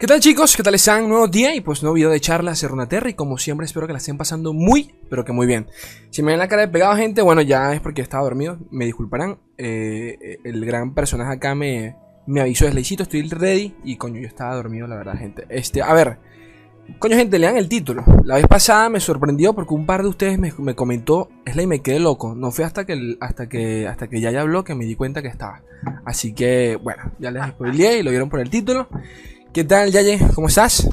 ¿Qué tal chicos? ¿Qué tal están? Nuevo día y pues nuevo video de charlas de Runaterra y como siempre espero que la estén pasando muy, pero que muy bien. Si me ven la cara de pegado gente, bueno ya es porque estaba dormido, me disculparán. Eh, el gran personaje acá me, me avisó Slaycito, estoy ready y coño yo estaba dormido la verdad gente. Este, a ver, coño gente, lean el título. La vez pasada me sorprendió porque un par de ustedes me, me comentó Slay me quedé loco. No fue hasta que, hasta que, hasta que ya ya habló que me di cuenta que estaba. Así que bueno, ya les spoileé y lo vieron por el título. ¿Qué tal, Yaye? ¿Cómo estás?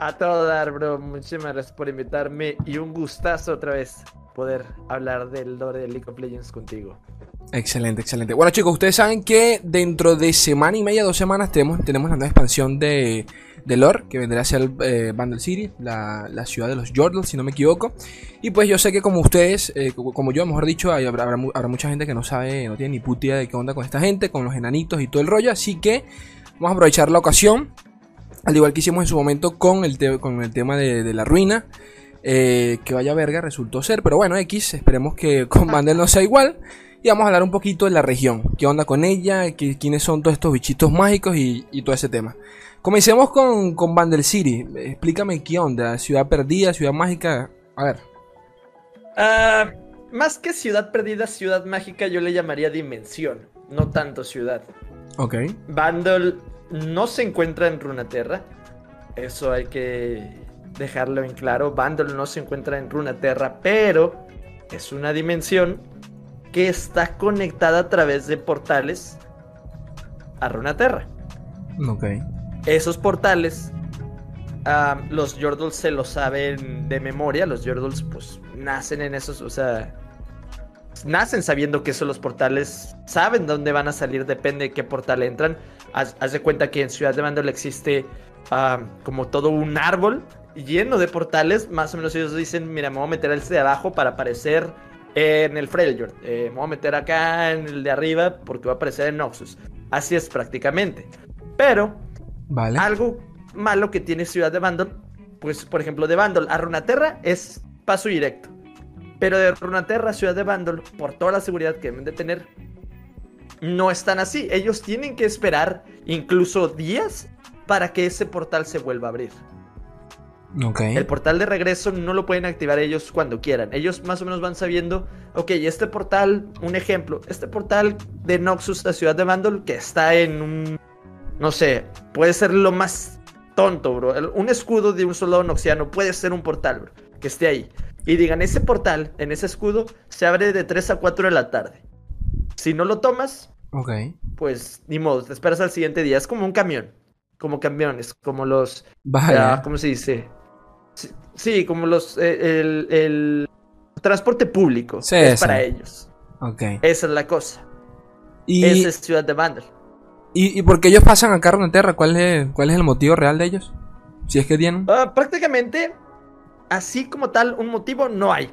A todo dar, bro. Muchísimas gracias por invitarme y un gustazo otra vez poder hablar del lore de League of Legends contigo. Excelente, excelente. Bueno, chicos, ustedes saben que dentro de semana y media, dos semanas, tenemos, tenemos la nueva expansión de, de lore, que vendrá a ser eh, Bundle City, la, la, ciudad de los Jordals, si no me equivoco. Y pues yo sé que como ustedes, eh, como yo, mejor dicho, habrá, habrá, mucha gente que no sabe, no tiene ni puta idea de qué onda con esta gente, con los enanitos y todo el rollo. Así que Vamos a aprovechar la ocasión, al igual que hicimos en su momento con el, con el tema de, la ruina. Eh, que vaya verga resultó ser, pero bueno, X, esperemos que con Bandel no sea igual. Y vamos a hablar un poquito de la región, qué onda con ella, ¿Qué, quiénes son todos estos bichitos mágicos y, todo ese tema. Comencemos con, con Bandel City, explícame qué onda, ciudad perdida, ciudad mágica, a ver. Uh, más que ciudad perdida, ciudad mágica yo le llamaría dimensión, no tanto ciudad. Ok. Bandol no se encuentra en Runaterra. Eso hay que dejarlo en claro. Bandol no se encuentra en Runaterra, pero es una dimensión que está conectada a través de portales a Runaterra. Ok. Esos portales, los Yordles se lo saben de memoria. Los Yordles, pues, nacen en esos, o sea, nacen sabiendo que son los portales, saben dónde van a salir, depende de qué portal entran. Haz, de cuenta que en Ciudad de Mandol existe como todo un árbol lleno de portales. Más o menos ellos dicen, mira, me voy a meter este de abajo para aparecer en el Freljord. Eh, me voy a meter acá en el de arriba porque va a aparecer en Noxus. Así es prácticamente. Pero, vale. algo malo que tiene Ciudad de Bandol, pues por ejemplo de Bandol a Runaterra es paso directo. Pero de Runaterra, Ciudad de Bandol, por toda la seguridad que deben de tener, no están así. Ellos tienen que esperar incluso días para que ese portal se vuelva a abrir. Okay. El portal de regreso no lo pueden activar ellos cuando quieran. Ellos más o menos van sabiendo, ok, este portal, un ejemplo, este portal de Noxus, la ciudad de Bandol, que está en un, no sé, puede ser lo más tonto, bro. Un escudo de un soldado noxiano puede ser un portal, bro, que esté ahí y digan, ese portal, en ese escudo, se abre de 3 a 4 de la tarde. Si no lo tomas, okay. pues ni modo, te esperas al siguiente día. Es como un camión, como camiones, como los... Vaya. ¿Cómo se dice? Sí, como los... Eh, el, transporte público. Sí, es para ellos. Ok. Esa es la cosa. Y... Esa es Ciudad de Vandal. ¿Y, ¿Y por qué ellos pasan a Carro Terra? ¿Cuál es, ¿Cuál es el motivo real de ellos? Si es que tienen. Uh, prácticamente así como tal un motivo no hay.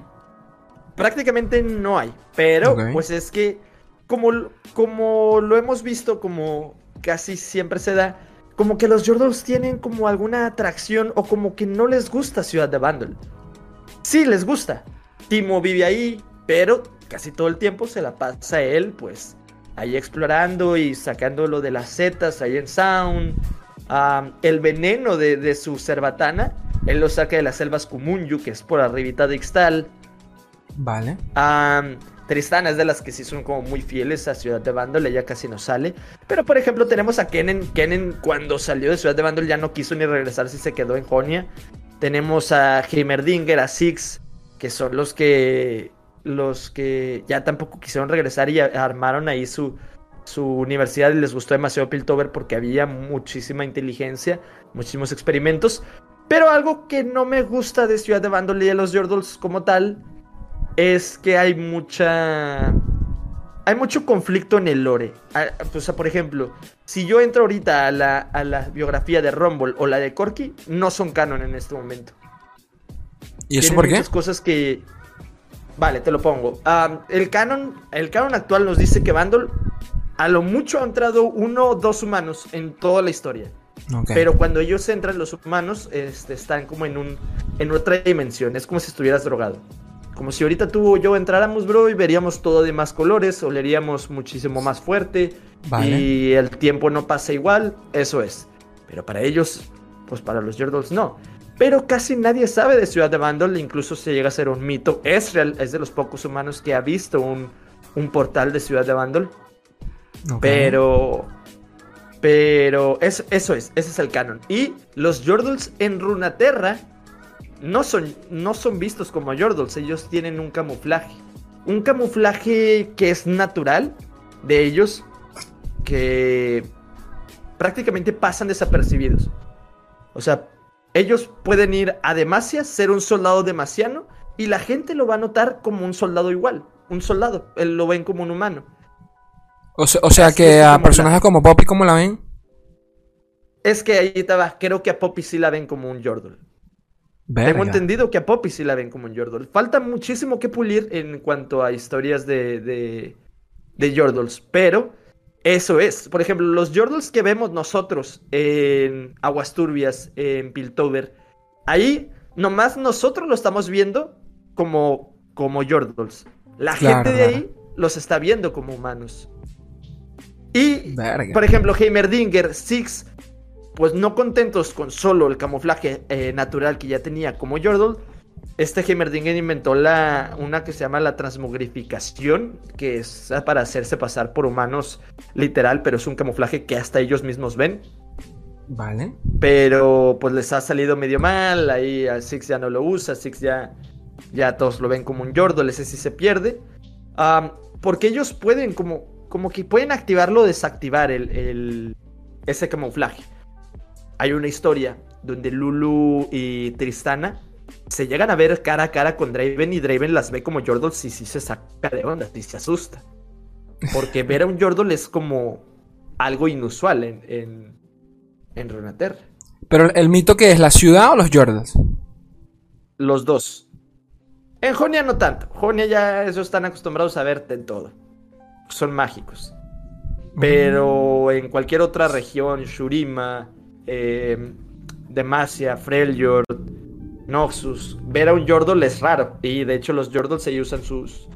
Prácticamente no hay. Pero pues es que como, como lo hemos visto, como casi siempre se da, como que los Jordals tienen como alguna atracción o como que no les gusta Ciudad de Bandol. Sí les gusta. Timo vive ahí, pero casi todo el tiempo se la pasa él, pues, ahí explorando y sacándolo de las setas ahí en Sound. el veneno de, de su cerbatana él lo saca de las selvas Kumunyu, que es por arribita de Ixtal. Vale. Tristana es de las que sí son como muy fieles a Ciudad de Bandol, ella casi no sale. Pero por ejemplo tenemos a Kennen. Kennen cuando salió de Ciudad de Bandol ya no quiso ni regresar si se quedó en Jonia. Tenemos a Heimerdinger, a Six, que son los que los que ya tampoco quisieron regresar y armaron ahí su, su universidad y les gustó demasiado Piltover porque había muchísima inteligencia, muchísimos experimentos. Pero algo que no me gusta de Ciudad de Bandol y de los Yordles como tal es que hay mucha. Hay mucho conflicto en el lore. Ah, o sea, por ejemplo, si yo entro ahorita a la, a la biografía de Rumble o la de Corky, no son canon en este momento. ¿Y eso por qué? Muchas cosas que. Vale, te lo pongo. Ah, el canon. El canon actual nos dice que Bandol a lo mucho ha entrado uno o dos humanos en toda la historia. Pero cuando ellos entran, los humanos este, están como en, un, en otra dimensión. Es como si estuvieras drogado. Como si ahorita tú o yo entráramos, bro, y veríamos todo de más colores, oleríamos muchísimo más fuerte. Y el tiempo no pasa igual. Eso es. Pero para ellos, pues para los Yordles no. Pero casi nadie sabe de Ciudad de Vandal, incluso se llega a ser un mito. Ezreal es de los pocos humanos que ha visto un, un portal de Ciudad de Vandal. Pero. Pero eso, eso es, ese es el canon. Y los Yordles en Runaterra no son, no son vistos como Yordles, ellos tienen un camuflaje. Un camuflaje que es natural de ellos, que prácticamente pasan desapercibidos. O sea, ellos pueden ir a Demacia, ser un soldado demasiano, y la gente lo va a notar como un soldado igual. Un soldado, él lo ven como un humano. O sea, que a personajes como Poppy, ¿cómo la ven? Es que ahí estaba, creo que a Poppy sí la ven como un Yordle. Tengo entendido que a Poppy sí la ven como un Yordle. Falta muchísimo que pulir en cuanto a historias de, de, de Yordles, pero eso es. Por ejemplo, los Yordles que vemos nosotros en Aguas Turbias, en Piltover, ahí nomás nosotros lo estamos viendo como, como Yordles. La gente de ahí los está viendo como humanos. Y, por ejemplo, Heimerdinger, Six, pues no contentos con solo el camuflaje eh, natural que ya tenía como Yordle, este Heimerdinger inventó la, una que se llama la transmogrificación, que es para hacerse pasar por humanos literal, pero es un camuflaje que hasta ellos mismos ven. Vale. Pero pues les ha salido medio mal, ahí a Six ya no lo usa, Six ya, ya todos lo ven como un Yordle, ese sí se pierde. porque ellos pueden como como que pueden activarlo o desactivar el, ese camuflaje. Hay una historia donde Lulu y Tristana se llegan a ver cara a cara con Draven y Draven las ve como Yordles y sí se saca de onda y se asusta. Porque ver a un Yordle es como algo inusual en, en, en Runeterra. Pero el mito que es la ciudad o los Yordles? Los dos. En Jonia no tanto. Jonia ya ellos están acostumbrados a verte en todo son mágicos. Pero en cualquier otra región, Shurima, eh, Demacia, Freljord, Noxus, ver a un Yordle es raro. Y de hecho los Yordles se usan sus,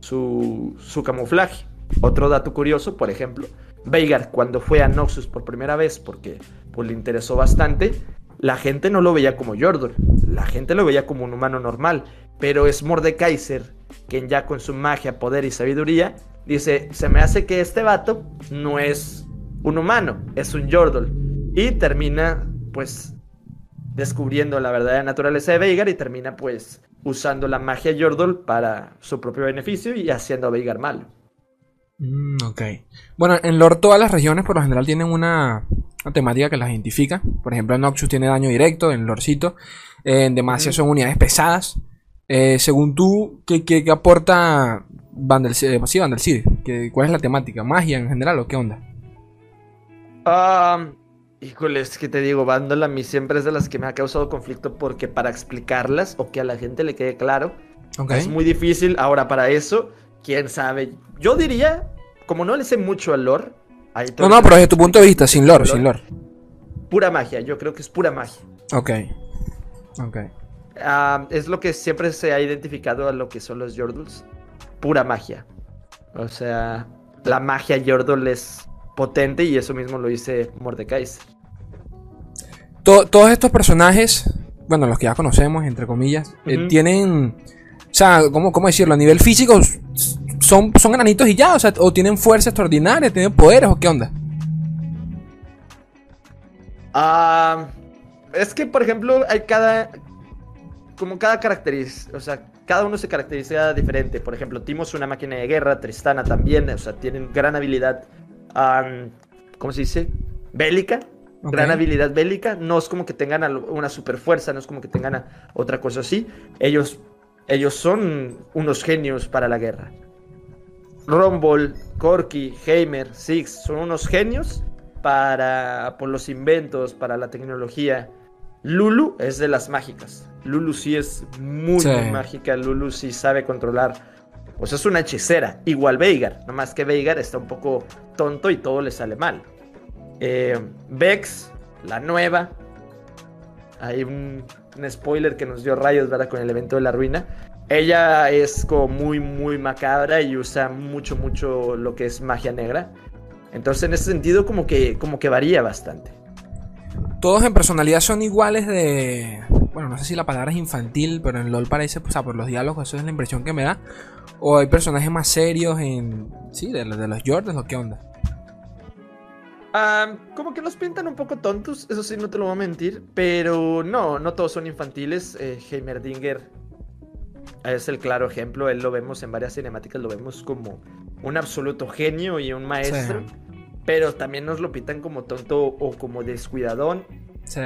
su, su camuflaje. Otro dato curioso, por ejemplo, Veigar cuando fue a Noxus por primera vez, porque pues, le interesó bastante, la gente no lo veía como Yordle, la gente lo veía como un humano normal. Pero es Mordekaiser quien ya con su magia, poder y sabiduría dice, se me hace que este vato no es un humano, es un Yordle. Y termina, pues, descubriendo la verdadera naturaleza de Veigar y termina, pues, usando la magia Yordle para su propio beneficio y haciendo a Veigar malo. Mm, ok. Bueno, en lore todas las regiones por lo general tienen una, temática que las identifica. Por ejemplo, en Noxus tiene daño directo, en Lorcito. En Demacia son unidades pesadas. Eh, según tú, ¿qué, qué, aporta Vandal, eh, sí, Vandal City? ¿Cuál es la temática? ¿Magia en general o qué onda? Um, híjole, es que te digo, Vandal a mí siempre es de las que me ha causado conflicto porque para explicarlas o que a la gente le quede claro es muy difícil. Ahora, para eso, quién sabe. Yo diría, como no le sé mucho al lore. No, no, pero desde tu punto de vista, sin lore, sin lore. Pura magia, yo creo que es pura magia. Ok. Ok. Ah, es lo que siempre se ha identificado a lo que son los Yordles. Pura magia. O sea, la magia Yordle es potente y eso mismo lo dice Mordecai. todos estos personajes, bueno, los que ya conocemos, entre comillas, eh, tienen. O sea, ¿cómo, ¿cómo, decirlo? A nivel físico, son, son enanitos y ya, o sea, o tienen fuerza extraordinaria, tienen poderes, o qué onda. Ah, es que, por ejemplo, hay cada, como cada característica, o sea, cada uno se caracteriza diferente. Por ejemplo, Timo es una máquina de guerra, Tristana también, o sea, tienen gran habilidad, ¿cómo se dice? Bélica. Gran habilidad bélica. No es como que tengan una super fuerza, no es como que tengan otra cosa así. Ellos, ellos son unos genios para la guerra. Rumble, Corky, Heimer, Six son unos genios para por los inventos, para la tecnología. Lulu es de las mágicas. Lulu sí es muy, mágica. Lulu sí sabe controlar. O sea, es una hechicera. Igual Veigar. Nomás que Veigar está un poco tonto y todo le sale mal. Eh, Vex, la nueva. Hay un, spoiler que nos dio rayos, ¿verdad? Con el evento de la ruina. Ella es como muy, muy macabra y usa mucho, mucho lo que es magia negra. Entonces, en ese sentido, como que, como que varía bastante. Todos en personalidad son iguales de... Bueno, no sé si la palabra es infantil, pero en LOL parece, o sea, por los diálogos, eso es la impresión que me da. O hay personajes más serios en... Sí, de, de los Jordans, ¿o qué onda? como que los pintan un poco tontos, eso sí, no te lo voy a mentir. Pero no, no todos son infantiles. Eh, Heimerdinger es el claro ejemplo. Él lo vemos en varias cinemáticas, lo vemos como un absoluto genio y un maestro. Pero también nos lo pintan como tonto o como descuidadón. Sí.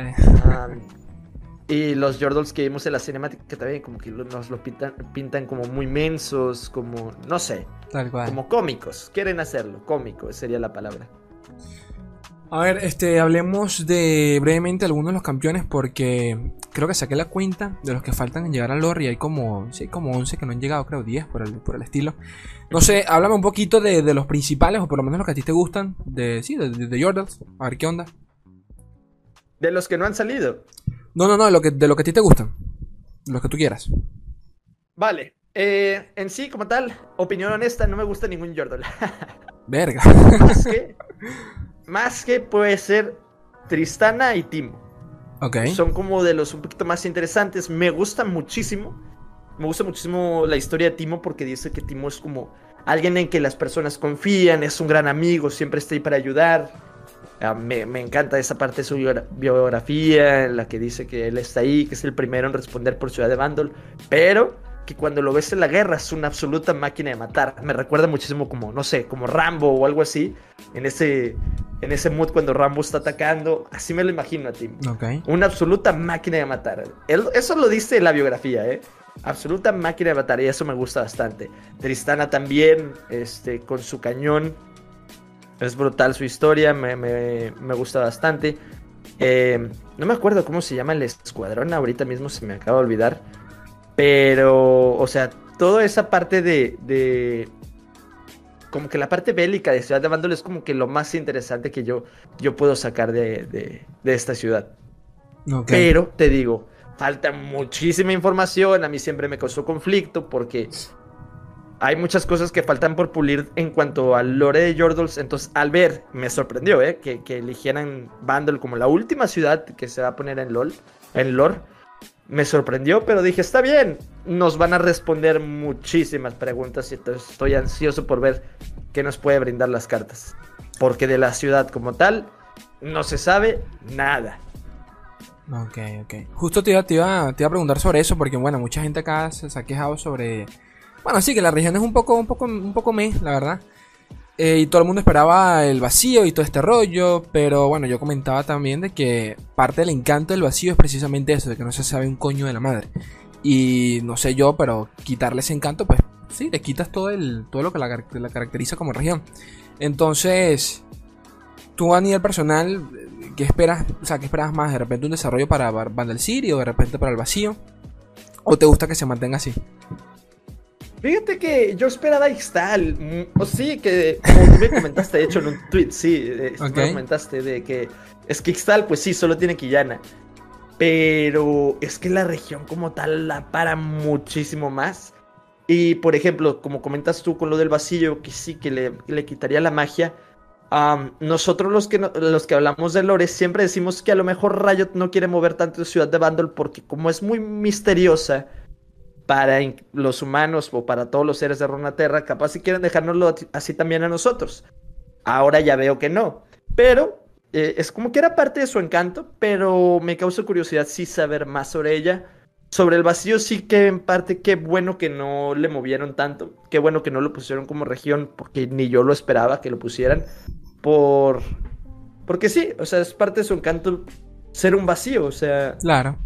y los Jordals que vimos en la cinemática también como que nos lo pintan, pintan como muy mensos, como, no sé. Tal cual. Como cómicos. Quieren hacerlo, cómico sería la palabra. A ver, este, hablemos de brevemente algunos de los campeones porque creo que saqué la cuenta de los que faltan en llegar al lore y hay como, sí, como 11 que no han llegado, creo 10 por el, por el estilo. No sé, háblame un poquito de, los principales o por lo menos los que a ti te gustan, de, sí, de, de, Jordals, a ver qué onda. De los que no han salido. No, no, no, de lo que, de lo que a ti te gustan, los que tú quieras. Vale, eh, en sí, como tal, opinión honesta, no me gusta ningún Jordal. Verga. Más que, más que puede ser Tristana y Timo. Ok. Son como de los un poquito más interesantes. Me gusta muchísimo. Me gusta muchísimo la historia de Timo porque dice que Timo es como alguien en que las personas confían, es un gran amigo, siempre está ahí para ayudar. Ah, me, me, encanta esa parte de su biografía en la que dice que él está ahí, que es el primero en responder por Ciudad de Bandol. Pero que cuando lo ves en la guerra es una absoluta máquina de matar. Me recuerda muchísimo como, no sé, como Rambo o algo así. En ese, en ese mood cuando Rambo está atacando. Así me lo imagino a ti. Una absoluta máquina de matar. eso lo dice la biografía, ¿eh? Absoluta máquina de matar y eso me gusta bastante. Tristana también, este, con su cañón. Es brutal su historia, me, gusta bastante. Eh, no me acuerdo cómo se llama el escuadrón, ahorita mismo se me acaba de olvidar. Pero, o sea, toda esa parte de, como que la parte bélica de Ciudad de Bandol es como que lo más interesante que yo, yo puedo sacar de, esta ciudad. Pero te digo, falta muchísima información. A mí siempre me causó conflicto porque hay muchas cosas que faltan por pulir en cuanto al lore de Jordals. Entonces, al ver, me sorprendió ¿eh? que, que eligieran Bandol como la última ciudad que se va a poner en LOL, en lore me sorprendió, pero dije, está bien, nos van a responder muchísimas preguntas y estoy ansioso por ver qué nos puede brindar las cartas. Porque de la ciudad como tal, no se sabe nada. Ok, ok. Justo te iba, te iba, te iba a preguntar sobre eso, porque bueno, mucha gente acá se, ha quejado sobre... Bueno, sí, que la región es un poco, un poco, un poco me, la verdad. Eh, y todo el mundo esperaba el vacío y todo este rollo. Pero bueno, yo comentaba también de que parte del encanto del vacío es precisamente eso, de que no se sabe un coño de la madre. Y no sé yo, pero quitarle ese encanto, pues sí, le quitas todo, el, todo lo que la, caracteriza como región. Entonces, tú a nivel personal, ¿qué esperas? O sea, ¿qué esperas más? ¿De repente un desarrollo para Vandal City o de repente para el vacío? ¿O te gusta que se mantenga así? Fíjate que yo esperaba Ixtal. Mm, o sí, que como me comentaste, de hecho, en un tweet, sí, me comentaste de que es que Ixtal, pues sí, solo tiene Quillana. Pero es que la región como tal la para muchísimo más. Y por ejemplo, como comentas tú con lo del vacío, que sí, que le, quitaría la magia. nosotros los que, los que hablamos de Lore siempre decimos que a lo mejor Riot no quiere mover tanto Ciudad de Bandol porque como es muy misteriosa para los humanos o para todos los seres de Runaterra, capaz si quieren dejárnoslo así también a nosotros. Ahora ya veo que no. Pero eh, es como que era parte de su encanto, pero me causa curiosidad sí saber más sobre ella. Sobre el vacío sí que en parte qué bueno que no le movieron tanto, qué bueno que no lo pusieron como región, porque ni yo lo esperaba que lo pusieran. Por... Porque sí, o sea, es parte de su encanto ser un vacío, o sea... Claro.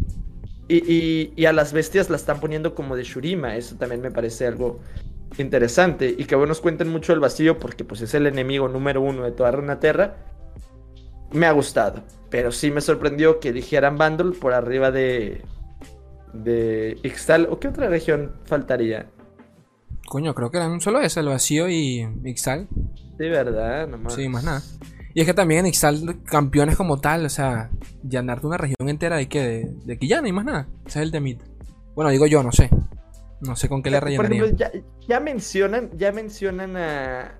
Y, a las bestias la están poniendo como de Shurima. Eso también me parece algo interesante. Y que bueno, nos cuenten mucho el vacío porque pues es el enemigo número uno de toda Runaterra. Me ha gustado. Pero sí me sorprendió que dijeran Bundle por arriba de. de Ixtal. ¿O qué otra región faltaría? Coño, creo que eran solo ese, el vacío y Ixtal. Sí, ¿verdad? Nomás. Sí, más nada. Y es que también en Ixtal, campeones como tal, o sea, llenarte una región entera de que de, de Quillana y más nada. Ese es el temita. Bueno, digo yo, no sé. No sé con qué le rellenarían. ya, ya, mencionan, ya mencionan a.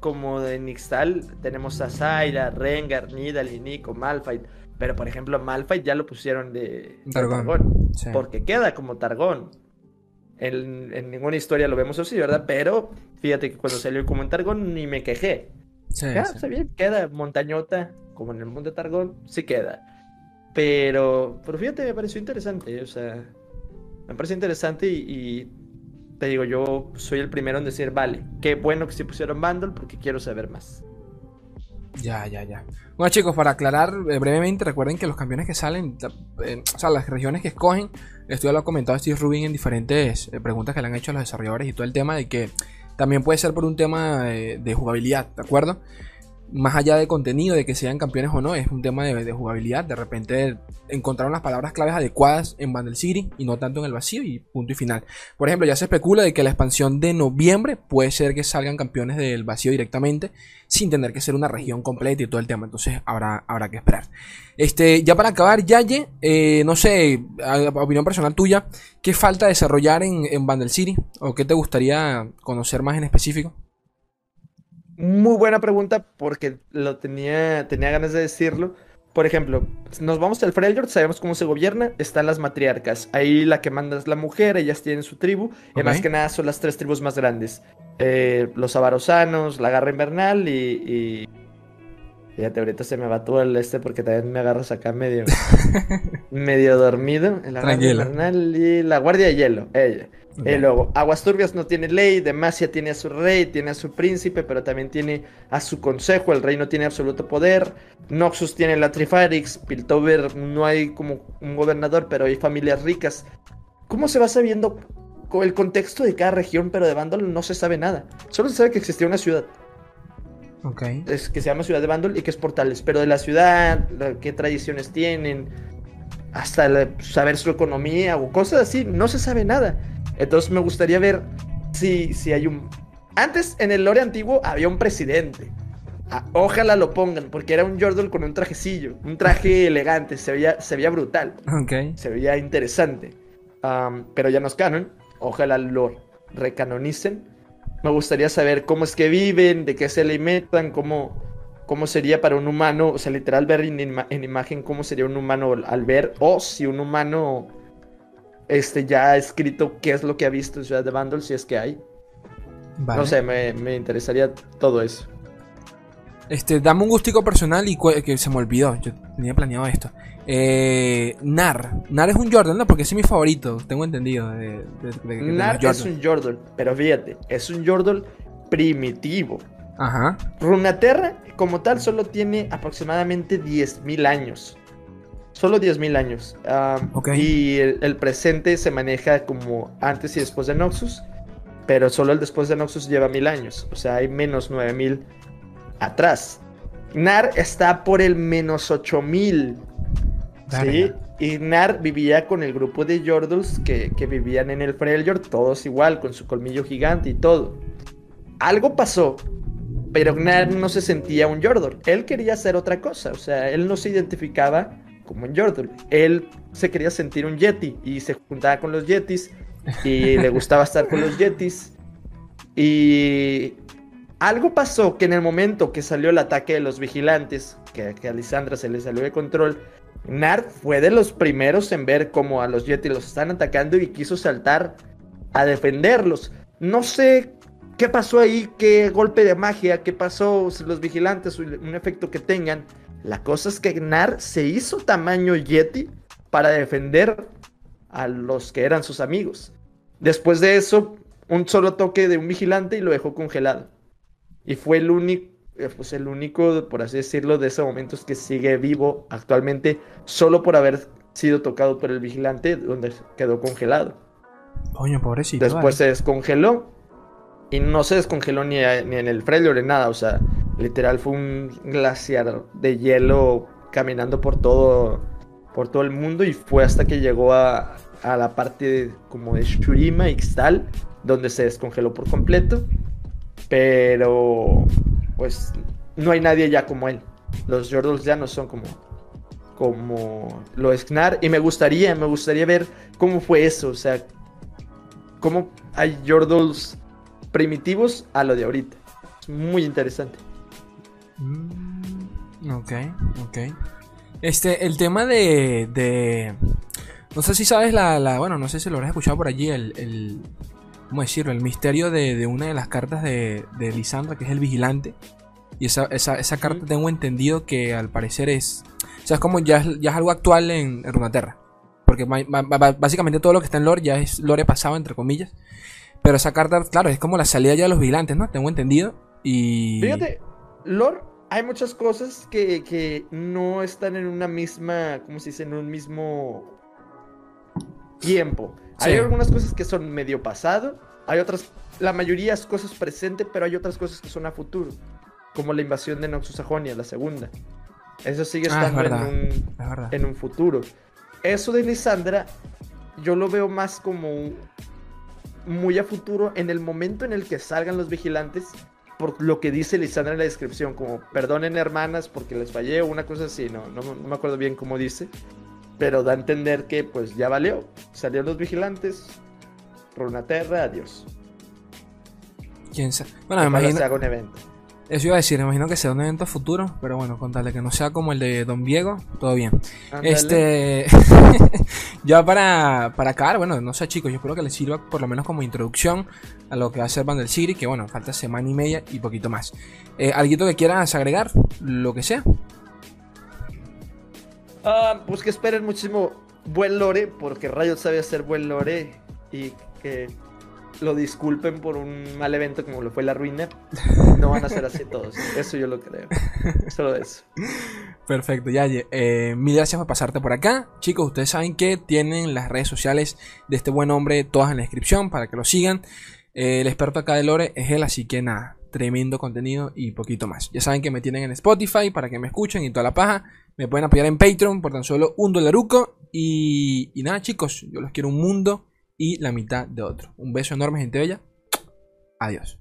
Como en Ixtal, tenemos a Zaira, Rengar, Nidalee, Nico, Malphite. Pero por ejemplo, Malphite ya lo pusieron de de Targón. Targón, Sí. porque queda como Targón. En, en ninguna historia lo vemos así, ¿verdad? Pero fíjate que cuando salió como en Targón ni me quejé. Sí, Ah, sí. está bien, queda montañota, como en el mundo de Targón, sí queda. Pero, pero fíjate, me pareció interesante, o sea, me parece interesante y, y te digo, yo soy el primero en decir, vale, qué bueno que se pusieron Bundle porque quiero saber más. Ya, ya, ya. Bueno, chicos, para aclarar eh, brevemente, recuerden que los campeones que salen, eh, o sea, las regiones que escogen, esto ya lo ha comentado Steve Rubin en diferentes eh, preguntas que le han hecho a los desarrolladores y todo el tema de que también puede ser por un tema de jugabilidad, ¿de acuerdo? Más allá de contenido, de que sean campeones o no, es un tema de, jugabilidad. De repente encontraron las palabras claves adecuadas en Bundle City y no tanto en el vacío y punto y final. Por ejemplo, ya se especula de que la expansión de noviembre puede ser que salgan campeones del vacío directamente sin tener que ser una región completa y todo el tema. Entonces habrá, habrá que esperar. Este, ya para acabar, Yaye, eh, no sé, opinión personal tuya, ¿qué falta desarrollar en, en City? ¿O qué te gustaría conocer más en específico? Muy buena pregunta porque lo tenía, tenía ganas de decirlo. Por ejemplo, nos vamos al Freljord, sabemos cómo se gobierna, están las matriarcas. Ahí la que manda es la mujer, ellas tienen su tribu. Y más que nada son las tres tribus más grandes. Eh, los avarosanos, la garra invernal y... y... Fíjate, ahorita se me va todo el este porque también me agarras acá medio... medio dormido. La garra invernal y la guardia de hielo, ella. Eh, luego, Aguas Turbias no tiene ley, Demacia tiene a su rey, tiene a su príncipe, pero también tiene a su consejo, el rey no tiene absoluto poder, Noxus tiene la Trifarix, Piltover no hay como un gobernador, pero hay familias ricas. ¿Cómo se va sabiendo el contexto de cada región, pero de Bandol no se sabe nada? Solo se sabe que existía una ciudad, Ok. es que se llama Ciudad de Bandol y que es Portales, pero de la ciudad, la- qué tradiciones tienen, hasta la- saber su economía o cosas así, no se sabe nada. Entonces me gustaría ver si, si hay un... Antes, en el lore antiguo, había un presidente. Ah, ojalá lo pongan, porque era un Yordle con un trajecillo, un traje elegante, se veía, se veía brutal, Ok. se veía interesante. Pero ya no es canon, ojalá lo recanonicen. Me gustaría saber cómo es que viven, de qué se alimentan, cómo, cómo sería para un humano, o sea, literal ver en, ima- en imagen cómo sería un humano al ver, o si un humano este, ya ha escrito qué es lo que ha visto en Ciudad de Vandal, si es que hay. Vale. No sé, me, me interesaría todo eso. Este, dame un gustico personal y que se me olvidó. Yo tenía planeado esto. Eh, Nar. Nar es un Jordan, ¿no? Porque ese es mi favorito, tengo entendido. De, de- de- de Nar es Jordan. un Yordle, pero fíjate, es un Yordle primitivo. Ajá. Runaterra, como tal, solo tiene aproximadamente 10.000 años. Solo 10.000 años. Y el, el presente se maneja como antes y después de Noxus. Pero solo el después de Noxus lleva 1000 años. O sea, hay menos 9.000 atrás. Nar está por el menos 8.000. Sí, y Nar vivía con el grupo de Yordles que, que vivían en el Freljord, todos igual, con su colmillo gigante y todo. Algo pasó, pero Nar no se sentía un Yordle. Él quería hacer otra cosa, o sea, él no se identificaba como un Yordle. Él se quería sentir un Yeti y se juntaba con los Yetis y le gustaba estar con los Yetis. Y algo pasó que en el momento que salió el ataque de los vigilantes, que, que a Lisandra se le salió de control, Nard fue de los primeros en ver cómo a los Yeti los están atacando y quiso saltar a defenderlos. No sé qué pasó ahí, qué golpe de magia, qué pasó, los vigilantes, un efecto que tengan. La cosa es que Nard se hizo tamaño Yeti para defender a los que eran sus amigos. Después de eso, un solo toque de un vigilante y lo dejó congelado. Y fue el único, pues el único, por así decirlo, de ese momento es que sigue vivo actualmente, solo por haber sido tocado por el vigilante, donde quedó congelado. Coño, pobrecito. Después vale. se descongeló y no se descongeló ni, a- ni en el Freljord ni nada, o sea, literal fue un glaciar de hielo caminando por todo, por todo el mundo y fue hasta que llegó a, a la parte de- como de Shurima, donde se descongeló por completo, pero pues no hay nadie ya como él. Los Yordles ya no son como como lo es y me gustaría, me gustaría ver cómo fue eso, o sea, cómo hay Yordles primitivos a lo de ahorita. Es muy interesante. Mm, ok, ok. Este, el tema de, de no sé si sabes la, la, bueno, no sé si lo habrás escuchado por allí, el, el ¿cómo decirlo? El misterio de, de una de las cartas de, de, Lisandra, que es el vigilante. Y esa, esa, esa carta tengo entendido que al parecer es, o sea, es como ya, ya es algo actual en, en Runaterra. Porque básicamente todo lo que está en lore ya es lore pasado, entre comillas. Pero esa carta, claro, es como la salida ya de los vigilantes, ¿no? Tengo entendido. Y... Fíjate, lore hay muchas cosas que, que, no están en una misma, ¿cómo se dice? En un mismo tiempo. Hay algunas cosas que son medio pasado, hay otras, la mayoría es cosas presente, pero hay otras cosas que son a futuro, como la invasión de Noxus Sajonia, la segunda. Eso sigue ah, estando en, un, en un futuro. Eso de Lisandra, yo lo veo más como muy a futuro en el momento en el que salgan los vigilantes por lo que dice Lisandra en la descripción, como perdonen hermanas porque les fallé o una cosa así, no, no, me acuerdo bien cómo dice, pero da a entender que pues ya valió, salieron los vigilantes, Runaterra, adiós. ¿Quién sabe? Bueno, me imagino... Se haga un evento. Eso iba a decir, imagino que sea un evento futuro, pero bueno, con que no sea como el de Don Diego, todo bien. Este, ya para, para acabar, bueno, no sé chicos, yo espero que les sirva por lo menos como introducción a lo que va a ser Bandel City, que bueno, falta semana y media y poquito más. Eh, ¿Alguito que quieras agregar? Lo que sea. Ah, pues que esperen muchísimo buen lore, porque Riot sabe hacer buen lore y que lo disculpen por un mal evento como lo fue la ruina, no van a ser así todos. Eso yo lo creo. Solo eso. Perfecto, ya. Eh, mil gracias por pasarte por acá. Chicos, ustedes saben que tienen las redes sociales de este buen hombre todas en la descripción para que lo sigan. Eh, el experto acá de Lore es él, así que nada, tremendo contenido y poquito más. Ya saben que me tienen en Spotify para que me escuchen y toda la paja. Me pueden apoyar en Patreon por tan solo un dolaruco. Y, y nada, chicos, yo los quiero un mundo y la mitad de otro. Un beso enorme, gente bella. Adiós.